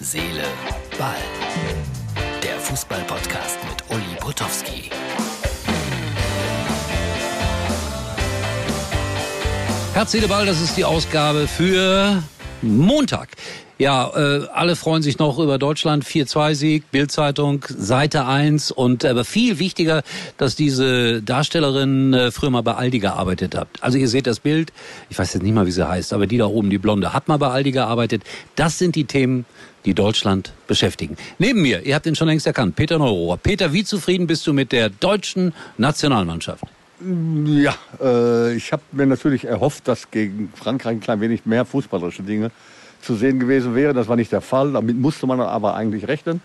Seele, Ball. Der Fußball-Podcast mit Uli Potowski. Herz, Seele, Ball, das ist die Ausgabe für Montag. Ja, äh, alle freuen sich noch über Deutschland 4-2-Sieg, Bildzeitung, Seite 1 und aber viel wichtiger, dass diese Darstellerin äh, früher mal bei Aldi gearbeitet hat. Also ihr seht das Bild, ich weiß jetzt nicht mal, wie sie heißt, aber die da oben, die Blonde, hat mal bei Aldi gearbeitet. Das sind die Themen, die Deutschland beschäftigen. Neben mir, ihr habt ihn schon längst erkannt, Peter Neurohr. Peter, wie zufrieden bist du mit der deutschen Nationalmannschaft? Ja, äh, ich habe mir natürlich erhofft, dass gegen Frankreich ein klein wenig mehr fußballerische Dinge zu sehen gewesen wäre. Das war nicht der Fall. Damit musste man aber eigentlich rechnen.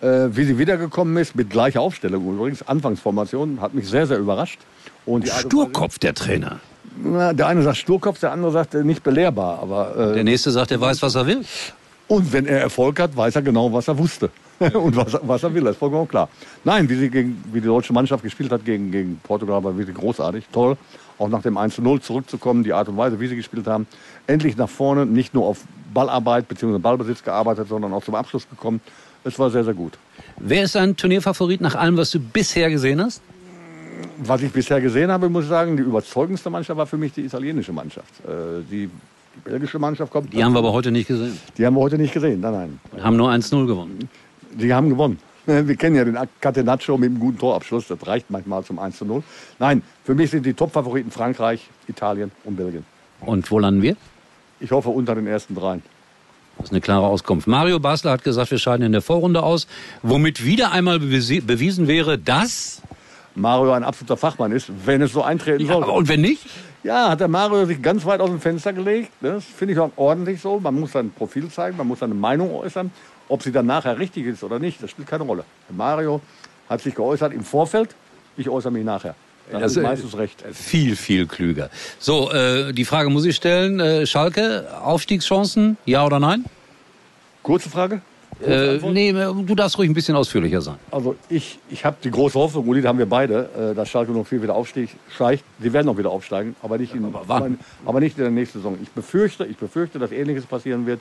Äh, wie sie wiedergekommen ist, mit gleicher Aufstellung übrigens, Anfangsformation, hat mich sehr, sehr überrascht. Und Sturkopf, der Trainer. Na, der eine sagt Sturkopf, der andere sagt äh, nicht belehrbar. Aber, äh, der nächste sagt, er weiß, was er will. Und wenn er Erfolg hat, weiß er genau, was er wusste. und was, was, er will, das ist vollkommen klar. Nein, wie, sie gegen, wie die deutsche Mannschaft gespielt hat gegen, gegen Portugal, war wirklich großartig, toll. Auch nach dem 1 0 zurückzukommen, die Art und Weise, wie sie gespielt haben. Endlich nach vorne, nicht nur auf Ballarbeit bzw. Ballbesitz gearbeitet, sondern auch zum Abschluss gekommen. Es war sehr, sehr gut. Wer ist dein Turnierfavorit nach allem, was du bisher gesehen hast? Was ich bisher gesehen habe, muss ich sagen, die überzeugendste Mannschaft war für mich die italienische Mannschaft. Äh, die, die belgische Mannschaft kommt. Die haben wir aber heute nicht gesehen. Die haben wir heute nicht gesehen, nein, nein. Wir haben nur 1-0 gewonnen. Die haben gewonnen. Wir kennen ja den Catenaccio mit einem guten Torabschluss. Das reicht manchmal zum 1 0. Nein, für mich sind die Top-Favoriten Frankreich, Italien und Belgien. Und wo landen wir? Ich hoffe unter den ersten dreien. Das ist eine klare Auskunft. Mario Basler hat gesagt, wir scheiden in der Vorrunde aus, womit wieder einmal bewiesen wäre, dass Mario ein absoluter Fachmann ist, wenn es so eintreten ja, soll. Und wenn nicht? Ja, hat der Mario sich ganz weit aus dem Fenster gelegt. Das finde ich auch ordentlich so. Man muss sein Profil zeigen, man muss seine Meinung äußern. Ob sie dann nachher richtig ist oder nicht, das spielt keine Rolle. Der Mario hat sich geäußert im Vorfeld, ich äußere mich nachher. Dann das ist meistens recht. Viel, viel klüger. So, äh, die Frage muss ich stellen. Äh, Schalke, Aufstiegschancen, ja oder nein? Kurze Frage? Äh, nee, du darfst ruhig ein bisschen ausführlicher sein. Also ich, ich habe die große Hoffnung, Uli, da haben wir beide, äh, dass Schalke noch viel wieder aufsteigt. Sie werden noch wieder aufsteigen, aber nicht, in, aber, aber nicht in der nächsten Saison. Ich befürchte, ich befürchte, dass Ähnliches passieren wird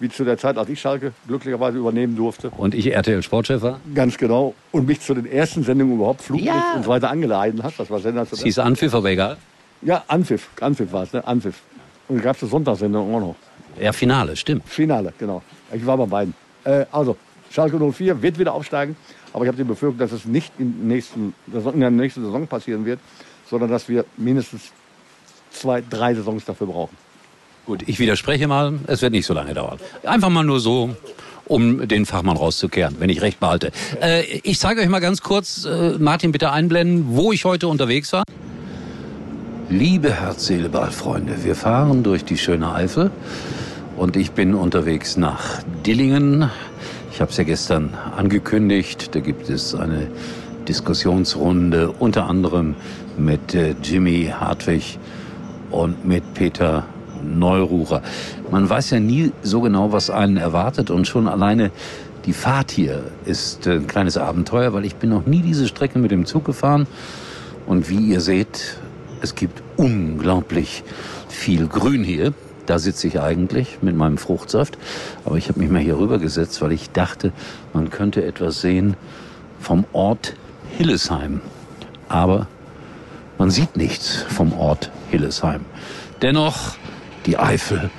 wie zu der Zeit, als ich Schalke glücklicherweise übernehmen durfte. Und ich RTL Sportchef war? Ganz genau. Und mich zu den ersten Sendungen überhaupt Fluglicht ja. und so weiter angeleiten hast. Das war sensationell. Es hieß Anpfiff, aber egal. Ja, Anpfiff. Anpfiff war es, ne? Anpfiff. Und dann gab es eine Sonntagssendung auch noch. Ja, Finale, stimmt. Finale, genau. Ich war bei beiden. Äh, also, Schalke 04 wird wieder aufsteigen. Aber ich habe die Befürchtung, dass es nicht in, nächsten, in der nächsten Saison passieren wird, sondern dass wir mindestens zwei, drei Saisons dafür brauchen. Gut, ich widerspreche mal, es wird nicht so lange dauern. Einfach mal nur so, um den Fachmann rauszukehren, wenn ich recht behalte. Äh, ich zeige euch mal ganz kurz, äh, Martin, bitte einblenden, wo ich heute unterwegs war. Liebe Herz, Seele, Ball, Freunde, wir fahren durch die schöne Eifel und ich bin unterwegs nach Dillingen. Ich habe es ja gestern angekündigt, da gibt es eine Diskussionsrunde unter anderem mit äh, Jimmy Hartwig und mit Peter Neururer. Man weiß ja nie so genau, was einen erwartet und schon alleine die Fahrt hier ist ein kleines Abenteuer, weil ich bin noch nie diese Strecke mit dem Zug gefahren und wie ihr seht, es gibt unglaublich viel Grün hier. Da sitze ich eigentlich mit meinem Fruchtsaft, aber ich habe mich mal hier rübergesetzt, weil ich dachte, man könnte etwas sehen vom Ort Hillesheim. Aber man sieht nichts vom Ort Hillesheim. Dennoch die Eifel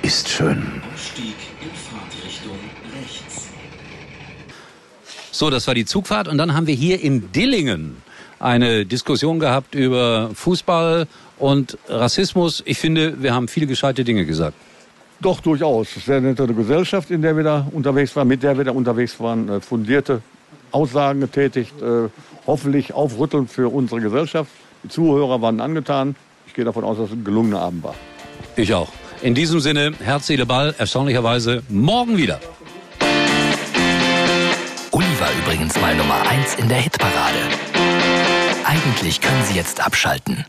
ist schön. So, das war die Zugfahrt und dann haben wir hier in Dillingen eine Diskussion gehabt über Fußball und Rassismus. Ich finde, wir haben viele gescheite Dinge gesagt. Doch, durchaus. Sehr nette Gesellschaft, in der wir da unterwegs waren, mit der wir da unterwegs waren. Äh, fundierte Aussagen getätigt, äh, hoffentlich aufrüttelnd für unsere Gesellschaft. Die Zuhörer waren angetan. Ich gehe davon aus, dass es ein gelungener Abend war. Ich auch. In diesem Sinne, Herz, Seele, Ball, erstaunlicherweise morgen wieder. Uli war übrigens mal Nummer 1 in der Hitparade. Eigentlich können Sie jetzt abschalten.